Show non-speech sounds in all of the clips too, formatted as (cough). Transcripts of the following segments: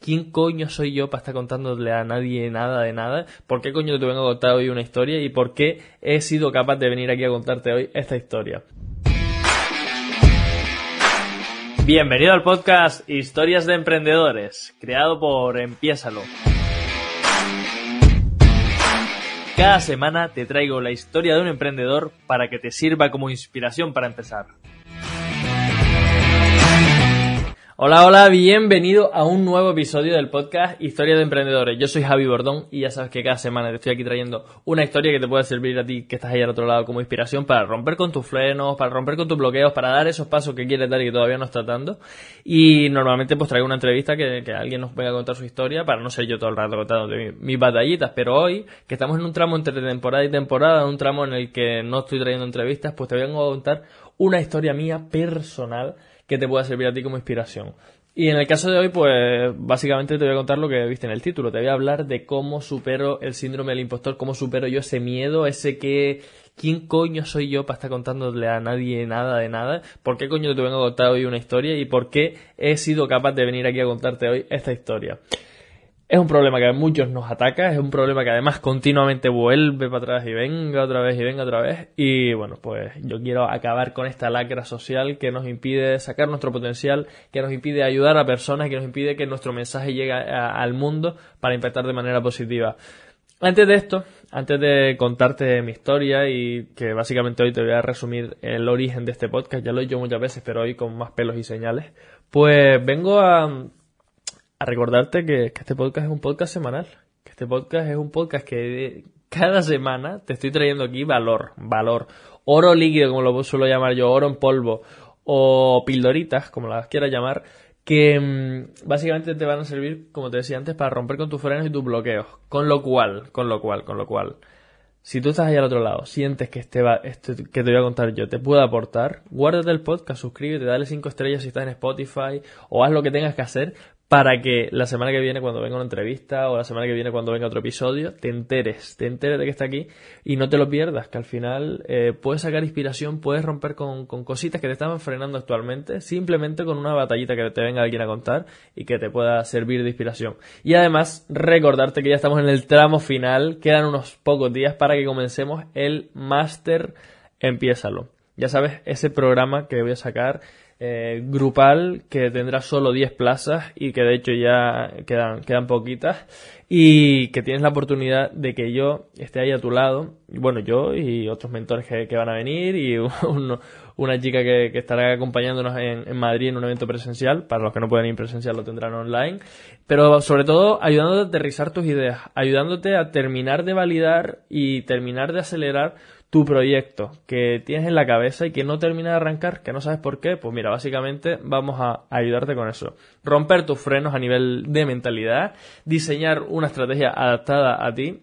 ¿quién coño soy yo para estar contándole a nadie nada de nada? ¿Por qué coño te vengo a contar hoy una historia? ¿Y por qué he sido capaz de venir aquí a contarte hoy esta historia? Bienvenido al podcast Historias de Emprendedores, creado por Empiésalo. Cada semana te traigo la historia de un emprendedor para que te sirva como inspiración para empezar. Hola, hola, bienvenido a un nuevo episodio del podcast Historia de Emprendedores. Yo soy Javi Bordón y ya sabes que cada semana te estoy aquí trayendo una historia que te puede servir a ti que estás ahí al otro lado como inspiración para romper con tus frenos, para romper con tus bloqueos, para dar esos pasos que quieres dar y que todavía no estás dando. Y normalmente pues traigo una entrevista que, alguien nos venga a contar su historia para no ser yo todo el rato contando mis, mis batallitas. Pero hoy, que estamos en un tramo entre temporada y temporada, un tramo en el que no estoy trayendo entrevistas, pues te vengo a contar una historia mía personal que te pueda servir a ti como inspiración. Y en el caso de hoy, pues básicamente te voy a contar lo que viste en el título. Te voy a hablar de cómo supero el síndrome del impostor, cómo supero yo ese miedo, ese que... ¿Quién coño soy yo para estar contándole a nadie nada de nada? ¿Por qué coño te vengo a contar hoy una historia? ¿Y por qué he sido capaz de venir aquí a contarte hoy esta historia? Es un problema que muchos nos ataca, es un problema que además continuamente vuelve para atrás y venga otra vez y venga otra vez. Y bueno, pues yo quiero acabar con esta lacra social que nos impide sacar nuestro potencial, que nos impide ayudar a personas, que nos impide que nuestro mensaje llegue al mundo para impactar de manera positiva. Antes de esto, antes de contarte mi historia y que básicamente hoy te voy a resumir el origen de este podcast, ya lo he dicho muchas veces, pero hoy con más pelos y señales, pues vengo a a recordarte que, este podcast es un podcast semanal. Que este podcast es un podcast que cada semana te estoy trayendo aquí valor, valor. Oro líquido, como lo suelo llamar yo, oro en polvo, o pildoritas, como las quieras llamar, que mm, básicamente te van a servir, como te decía antes, para romper con tus frenos y tus bloqueos. Con lo cual, con lo cual, con lo cual, si tú estás ahí al otro lado, sientes que este, va, este que te voy a contar yo te puede aportar, guárdate el podcast, suscríbete, dale 5 estrellas si estás en Spotify o haz lo que tengas que hacer para que la semana que viene cuando venga una entrevista o la semana que viene cuando venga otro episodio te enteres, te enteres de que está aquí y no te lo pierdas, que al final eh, puedes sacar inspiración, puedes romper con, con, cositas que te estaban frenando actualmente, simplemente con una batallita que te venga alguien a contar y que te pueda servir de inspiración. Y además recordarte que ya estamos en el tramo final, quedan unos pocos días para que comencemos el máster Empiézalo. Ya sabes, ese programa que voy a sacar eh, grupal que tendrá solo 10 plazas y que de hecho ya quedan, quedan poquitas y que tienes la oportunidad de que yo esté ahí a tu lado, bueno, yo y otros mentores que, van a venir y (laughs) una chica que, estará acompañándonos en, en, Madrid en un evento presencial, para los que no pueden ir presencial lo tendrán online, pero sobre todo ayudándote a aterrizar tus ideas, ayudándote a terminar de validar y terminar de acelerar tu proyecto que tienes en la cabeza y que no termina de arrancar, que no sabes por qué, pues mira, básicamente vamos a ayudarte con eso. Romper tus frenos a nivel de mentalidad, diseñar una estrategia adaptada a ti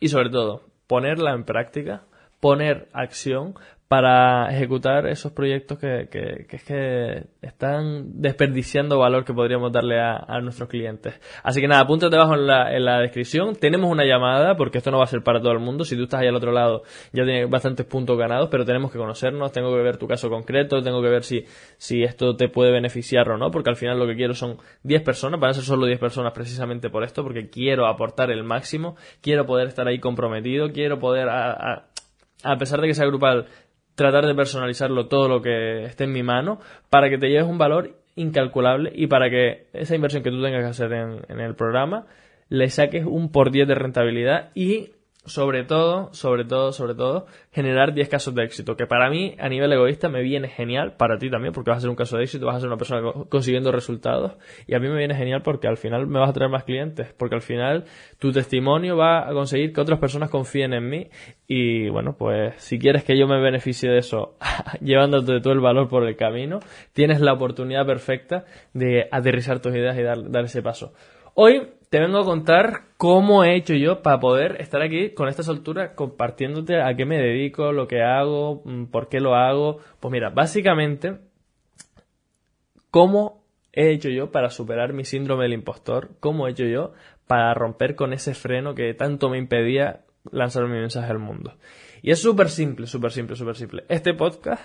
y sobre todo ponerla en práctica, poner acción para ejecutar esos proyectos que, que, que, es que están desperdiciando valor que podríamos darle a, a nuestros clientes. Así que nada, apúntate abajo en la, en la descripción. Tenemos una llamada, porque esto no va a ser para todo el mundo. Si tú estás ahí al otro lado, ya tienes bastantes puntos ganados, pero tenemos que conocernos, tengo que ver tu caso concreto, tengo que ver si, si esto te puede beneficiar o no, porque al final lo que quiero son 10 personas, van a ser solo 10 personas precisamente por esto, porque quiero aportar el máximo, quiero poder estar ahí comprometido, quiero poder, a, a, a pesar de que sea grupal, tratar de personalizarlo todo lo que esté en mi mano para que te lleves un valor incalculable y para que esa inversión que tú tengas que hacer en, en el programa le saques un por 10 de rentabilidad y sobre todo, sobre todo, sobre todo, generar 10 casos de éxito, que para mí, a nivel egoísta, me viene genial, para ti también, porque vas a ser un caso de éxito, vas a ser una persona consiguiendo resultados, y a mí me viene genial porque al final me vas a traer más clientes, porque al final tu testimonio va a conseguir que otras personas confíen en mí, y bueno, pues si quieres que yo me beneficie de eso, (laughs) llevándote todo el valor por el camino, tienes la oportunidad perfecta de aterrizar tus ideas y dar, dar ese paso. Hoy te vengo a contar cómo he hecho yo para poder estar aquí con esta soltura compartiéndote a qué me dedico, lo que hago, mm, por qué lo hago. Pues mira, básicamente, cómo he hecho yo para superar mi síndrome del impostor, cómo he hecho yo para romper con ese freno que tanto me impedía lanzar mi mensaje al mundo. Y es súper simple, súper simple, súper simple. Este podcast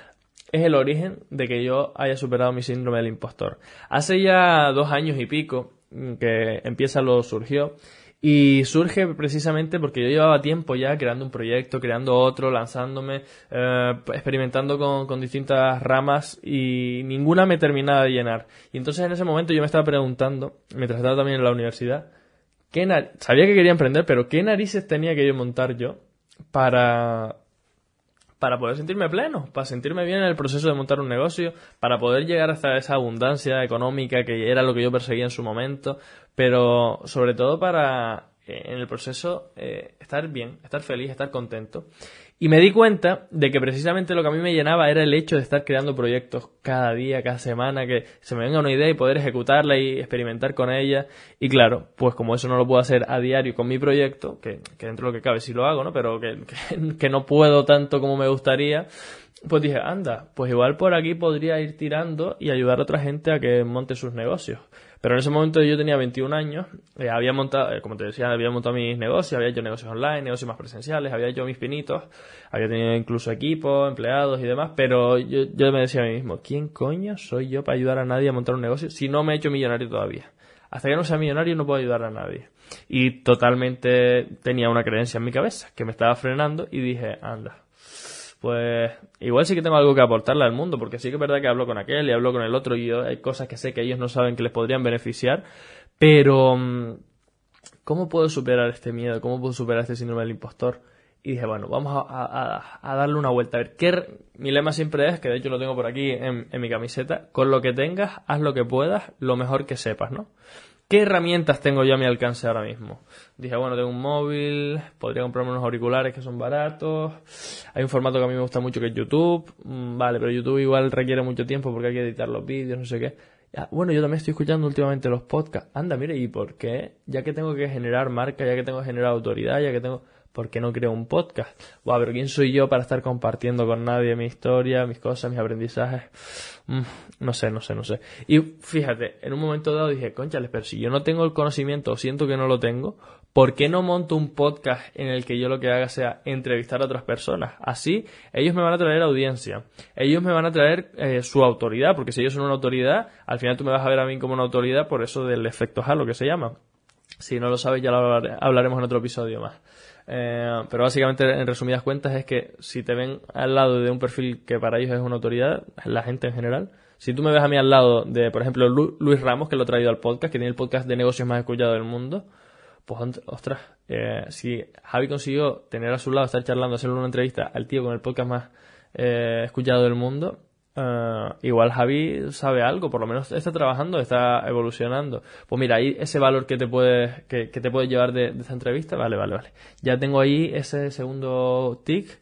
es el origen de que yo haya superado mi síndrome del impostor. Hace ya dos años y pico que empieza lo surgió. Y surge precisamente porque yo llevaba tiempo ya creando un proyecto, creando otro, lanzándome, eh, experimentando con, con, distintas ramas y ninguna me terminaba de llenar. Y entonces en ese momento yo me estaba preguntando, mientras estaba también en la universidad, ¿qué sabía que quería emprender, pero ¿qué narices tenía que yo montar yo para, para poder sentirme pleno, para sentirme bien en el proceso de montar un negocio, para poder llegar hasta esa abundancia económica que era lo que yo perseguía en su momento, pero sobre todo para eh, en el proceso eh, estar bien, estar feliz, estar contento. Y me di cuenta de que precisamente lo que a mí me llenaba era el hecho de estar creando proyectos cada día, cada semana, que se me venga una idea y poder ejecutarla y experimentar con ella. Y claro, pues como eso no lo puedo hacer a diario con mi proyecto, que, dentro de lo que cabe sí lo hago, ¿no? Pero (laughs) que, que no puedo tanto como me gustaría, pues dije, anda, pues igual por aquí podría ir tirando y ayudar a otra gente a que monte sus negocios. Pero en ese momento yo tenía 21 años, eh, había montado, eh, como te decía, había montado mis negocios, había hecho negocios online, negocios más presenciales, había hecho mis pinitos, había tenido incluso equipos, empleados y demás, pero yo, yo me decía a mí mismo, ¿quién coño soy yo para ayudar a nadie a montar un negocio si no me he hecho millonario todavía? Hasta que no sea millonario no puedo ayudar a nadie. Y totalmente tenía una creencia en mi cabeza que me estaba frenando y dije, anda, pues igual sí que tengo algo que aportarle al mundo, porque sí que es verdad que hablo con aquel y hablo con el otro y hay cosas que sé que ellos no saben que les podrían beneficiar, pero mm, ¿cómo puedo superar este miedo? ¿Cómo puedo superar este síndrome del impostor? Y dije, bueno, vamos a, darle una vuelta. A ver, ¿qué, mi lema siempre es, que de hecho lo tengo por aquí en, en mi camiseta, con lo que tengas, haz lo que puedas, lo mejor que sepas, ¿no? ¿Qué herramientas tengo yo a mi alcance ahora mismo? Dije, bueno, tengo un móvil, podría comprarme unos auriculares que son baratos. Hay un formato que a mí me gusta mucho que es YouTube. Mm, vale, pero YouTube igual requiere mucho tiempo porque hay que editar los vídeos, no sé qué. bueno, yo también estoy escuchando últimamente los podcasts. Anda, mire, ¿y por qué? Ya que tengo que generar marca, ya que tengo que generar autoridad, ya que tengo... ¿Por qué no creo un podcast? Buah, pero ¿quién soy yo para estar compartiendo con nadie mi historia, mis cosas, mis aprendizajes? Mm, no sé, no sé, no sé. Y fíjate, en un momento dado dije, conchales, pero si yo no tengo el conocimiento o siento que no lo tengo, ¿por qué no monto un podcast en el que yo lo que haga sea entrevistar a otras personas? Así, ellos me van a traer audiencia. Ellos me van a traer eh, su autoridad, porque si ellos son una autoridad, al final tú me vas a ver a mí como una autoridad por eso del efecto halo que se llama. Si no lo sabes, ya lo hablaremos en otro episodio más. Eh, pero básicamente, en resumidas cuentas, es que si te ven al lado de un perfil que para ellos es una autoridad, la gente en general, si tú me ves a mí al lado de, por ejemplo, Luis Ramos, que lo he traído al podcast, que tiene el podcast de negocios más escuchado del mundo, pues ostras, eh, si Javi consiguió tener a su lado, estar charlando, hacerle una entrevista al tío con el podcast más eh, escuchado del mundo, Uh, igual Javi sabe algo, por lo menos está trabajando, está evolucionando. Pues mira, ahí ese valor que te puede, que, te puede llevar de, esta entrevista, vale, vale, vale. Ya tengo ahí ese segundo tic.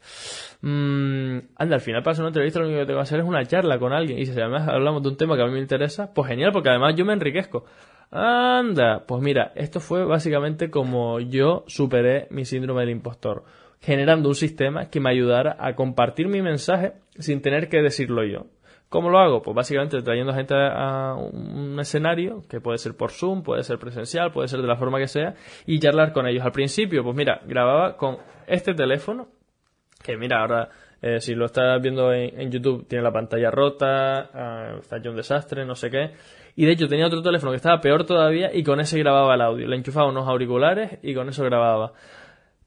Mm, anda, al final para hacer una entrevista lo único que tengo que hacer es una charla con alguien. Y si además hablamos de un tema que a mí me interesa, pues genial, porque además yo me enriquezco. Anda, pues mira, esto fue básicamente como yo superé mi síndrome del impostor generando un sistema que me ayudara a compartir mi mensaje sin tener que decirlo yo. ¿Cómo lo hago? Pues básicamente trayendo gente a un escenario, que puede ser por Zoom, puede ser presencial, puede ser de la forma que sea, y charlar con ellos. Al principio, pues mira, grababa con este teléfono, que mira, ahora eh, si lo estás viendo en, YouTube tiene la pantalla rota, uh, está hecho un desastre, no sé qué. Y de hecho tenía otro teléfono que estaba peor todavía y con ese grababa el audio. Le enchufaba unos auriculares y con eso grababa.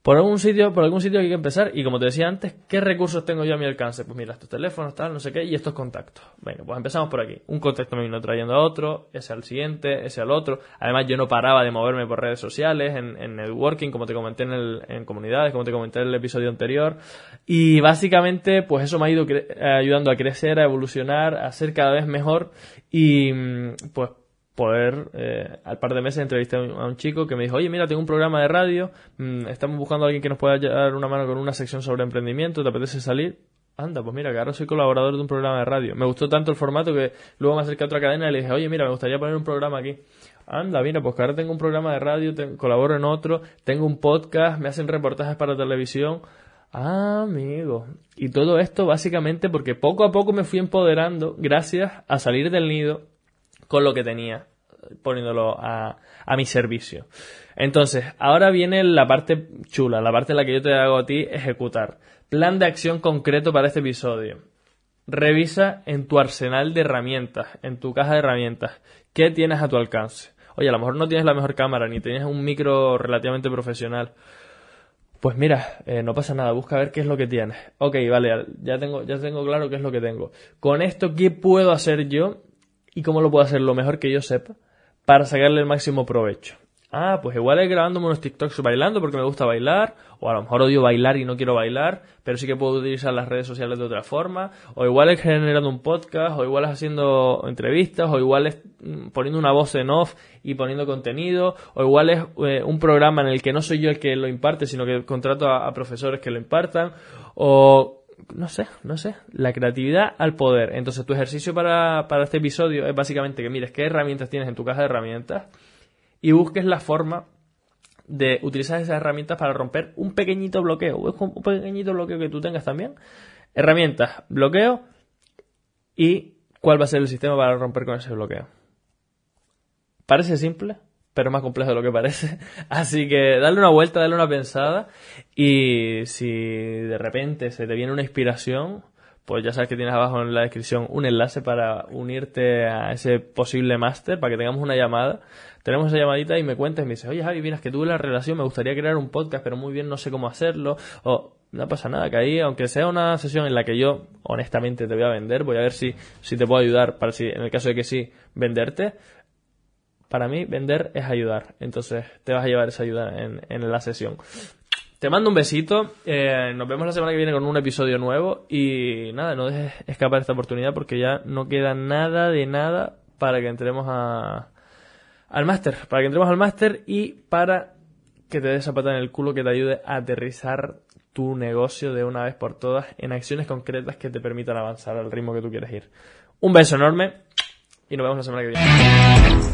Por algún sitio, por algún sitio hay que empezar. Y como te decía antes, ¿qué recursos tengo yo a mi alcance? Pues mira, estos teléfonos, tal, no sé qué, y estos contactos. Venga, pues empezamos por aquí. Un contacto me vino trayendo a otro, ese al siguiente, ese al otro. Además, yo no paraba de moverme por redes sociales, en, networking, como te comenté en, el, en comunidades, como te comenté en el episodio anterior. Y básicamente, pues eso me ha ido ayudando a crecer, a evolucionar, a ser cada vez mejor. Y mm, pues poder, eh, al par de meses entrevisté a un, chico que me dijo, oye, mira, tengo un programa de radio, mm, estamos buscando a alguien que nos pueda dar una mano con una sección sobre emprendimiento, ¿te apetece salir? Anda, pues mira, que ahora soy colaborador de un programa de radio. Me gustó tanto el formato que luego me acerqué a otra cadena y le dije, oye, mira, me gustaría poner un programa aquí. Anda, mira, pues que ahora tengo un programa de radio, colaboro en otro, tengo un podcast, me hacen reportajes para televisión. Ah, amigo. Y todo esto básicamente porque poco a poco me fui empoderando gracias a salir del nido con lo que tenía, poniéndolo a, a mi servicio. Entonces, ahora viene la parte chula, la parte en la que yo te hago a ti ejecutar. Plan de acción concreto para este episodio. Revisa en tu arsenal de herramientas, en tu caja de herramientas, qué tienes a tu alcance. Oye, a lo mejor no tienes la mejor cámara, ni tienes un micro relativamente profesional. Pues mira, eh, no pasa nada, busca ver qué es lo que tienes. Ok, vale, ya tengo, ya tengo claro qué es lo que tengo. Con esto, ¿qué puedo hacer yo? Y cómo lo puedo hacer lo mejor que yo sepa para sacarle el máximo provecho. Ah, pues igual es grabándome unos TikToks bailando porque me gusta bailar, o a lo mejor odio bailar y no quiero bailar, pero sí que puedo utilizar las redes sociales de otra forma, o igual es generando un podcast, o igual es haciendo entrevistas, o igual es mm, poniendo una voz en off y poniendo contenido, o igual es eh, un programa en el que no soy yo el que lo imparte, sino que contrato a, a profesores que lo impartan, o no sé, no sé, la creatividad al poder. Entonces tu ejercicio para, para este episodio es básicamente que mires qué herramientas tienes en tu caja de herramientas, y busques la forma de utilizar esas herramientas para romper un pequeñito bloqueo, un pequeñito bloqueo que tú tengas también. Herramientas, bloqueo y cuál va a ser el sistema para romper con ese bloqueo. Parece simple, pero es más complejo de lo que parece. (laughs) Así que dale una vuelta, dale una pensada y si de repente se te viene una inspiración, pues ya sabes que tienes abajo en la descripción un enlace para unirte a ese posible máster, para que tengamos una llamada tenemos esa llamadita y me cuentas y me dices, oye Javi, miras que tuve la relación, me gustaría crear un podcast, pero muy bien no sé cómo hacerlo, o no pasa nada, que ahí, aunque sea una sesión en la que yo honestamente te voy a vender, voy a ver si, si te puedo ayudar, para si, en el caso de que sí, venderte. Para mí, vender es ayudar, entonces te vas a llevar esa ayuda en, en la sesión. Te mando un besito. Eh, nos vemos la semana que viene con un episodio nuevo. Y nada, no dejes escapar esta oportunidad porque ya no queda nada de nada para que entremos a, al máster, para que entremos al máster y para que te des esa pata en el culo que te ayude a aterrizar tu negocio de una vez por todas en acciones concretas que te permitan avanzar al ritmo que tú quieres ir. Un beso enorme y nos vemos la semana que viene.